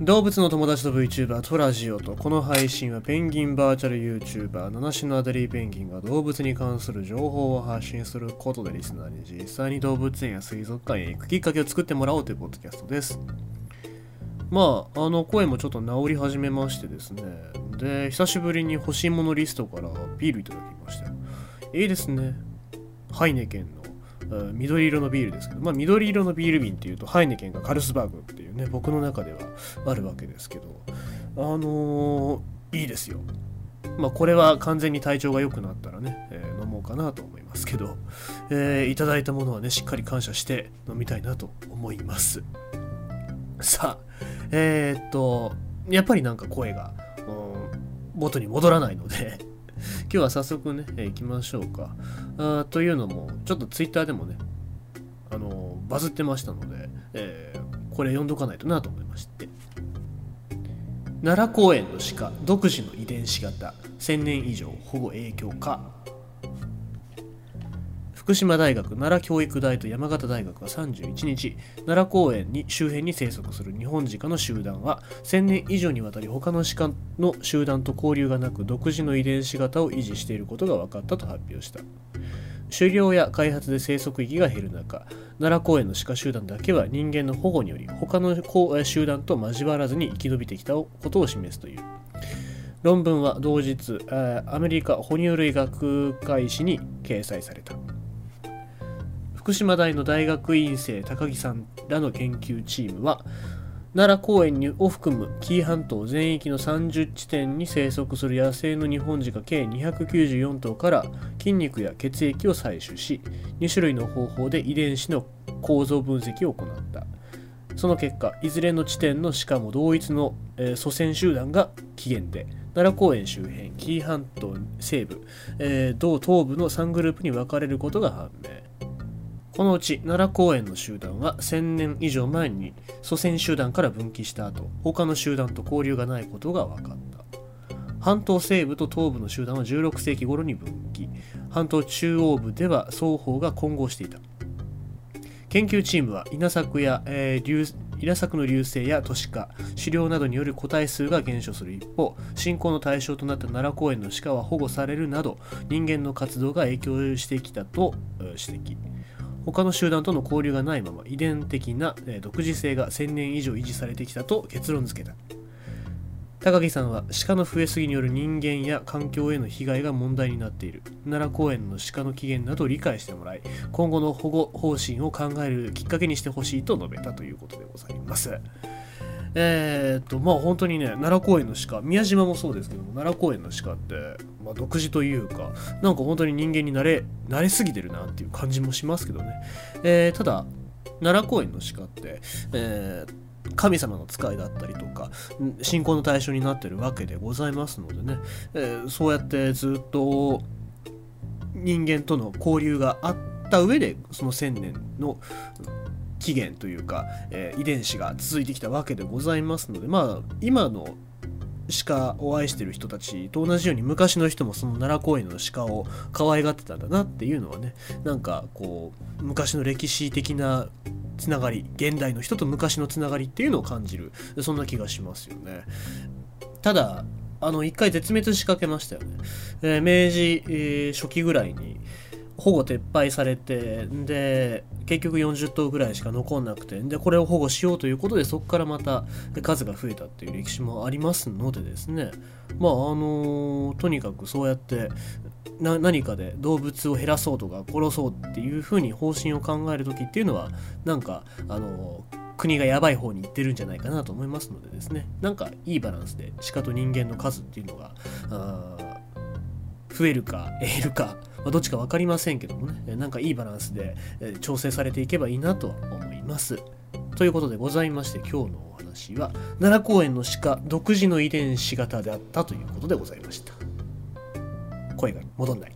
動物の友達と VTuber トラジオとこの配信はペンギンバーチャル YouTuber 七種のアデリーペンギンが動物に関する情報を発信することでリスナーに実際に動物園や水族館へ行くきっかけを作ってもらおうというポッドキャストです。まああの声もちょっと治り始めましてですね。で久しぶりに欲しいものリストからビールいただきましたいいですね。ハイネケン緑色のビールですけど、まあ、緑色のビール瓶っていうとハイネケンがカルスバーグっていうね僕の中ではあるわけですけどあのー、いいですよ。まあこれは完全に体調が良くなったらね、えー、飲もうかなと思いますけど、えー、いただいたものはねしっかり感謝して飲みたいなと思います。さあえー、っとやっぱりなんか声が、元に戻らないので今日は早速ね、えー、行きましょうか。あというのも、ちょっとツイッターでもね、あのー、バズってましたので、えー、これ読んどかないとなと思いまして。奈良公園の鹿、独自の遺伝子型、1000年以上保護影響か。福島大学奈良教育大と山形大学は31日奈良公園に周辺に生息する日本鹿の集団は1000年以上にわたり他の鹿の集団と交流がなく独自の遺伝子型を維持していることが分かったと発表した。狩猟や開発で生息域が減る中奈良公園の鹿集団だけは人間の保護により他の集団と交わらずに生き延びてきたことを示すという。論文は同日アメリカ哺乳類学会誌に掲載された。福島大の大学院生高木さんらの研究チームは奈良公園を含む紀伊半島全域の30地点に生息する野生の日本鹿計294頭から筋肉や血液を採取し2種類の方法で遺伝子の構造分析を行った。その結果いずれの地点のしかも同一の、えー、祖先集団が起源で奈良公園周辺紀伊半島西部、えー、同東部の3グループに分かれることが判明。このうち奈良公園の集団は1000年以上前に祖先集団から分岐した後他の集団と交流がないことが分かった。半島西部と東部の集団は16世紀頃に分岐。半島中央部では双方が混合していた。研究チームは稲作や、えー、稲作の流星や都市化狩猟などによる個体数が減少する。一方信仰の対象となった奈良公園の鹿は保護されるなど人間の活動が影響してきたと指摘。他の集団との交流がないまま遺伝的な独自性が1000年以上維持されてきたと結論付けた。高木さんは鹿の増えすぎによる人間や環境への被害が問題になっている。奈良公園の鹿の起源などを理解してもらい今後の保護方針を考えるきっかけにしてほしいと述べたということでございます。えー、っとまあ本当にね奈良公園の鹿宮島もそうですけども奈良公園の鹿って、まあ、独自というかなんか本当に人間に慣れ慣れすぎてるなっていう感じもしますけどね、えー、ただ奈良公園の鹿って、えー神様の使いだったりとか信仰の対象になってるわけでございますのでね、えー、そうやってずっと人間との交流があった上でその1000年の起源というか、えー、遺伝子が続いてきたわけでございますのでまあ今の鹿を愛してる人たちと同じように昔の人もその奈良公園の鹿を可愛がってたんだなっていうのはねなんかこう昔の歴史的なつながり現代の人と昔のつながりっていうのを感じるそんな気がしますよね。ただあの一回絶滅しかけましたよね、えー、明治、えー、初期ぐらいに保護撤廃されてで結局40頭ぐらいしか残んなくてでこれを保護しようということでそこからまた数が増えたっていう歴史もありますのでですね。まああのとにかくそうやって何かで動物を減らそうとか殺そうっていうふうに方針を考える時っていうのはなんかあの国がやばい方に行ってるんじゃないかなと思いますのでですね。なんかいいバランスで鹿と人間の数っていうのが増えるか減るかまあ、どっちか分かりませんけどもね、なんかいいバランスで調整されていけばいいなと思います。ということでございまして今日のお話は奈良公園の鹿独自の遺伝子型であったということでございました。声が戻んない。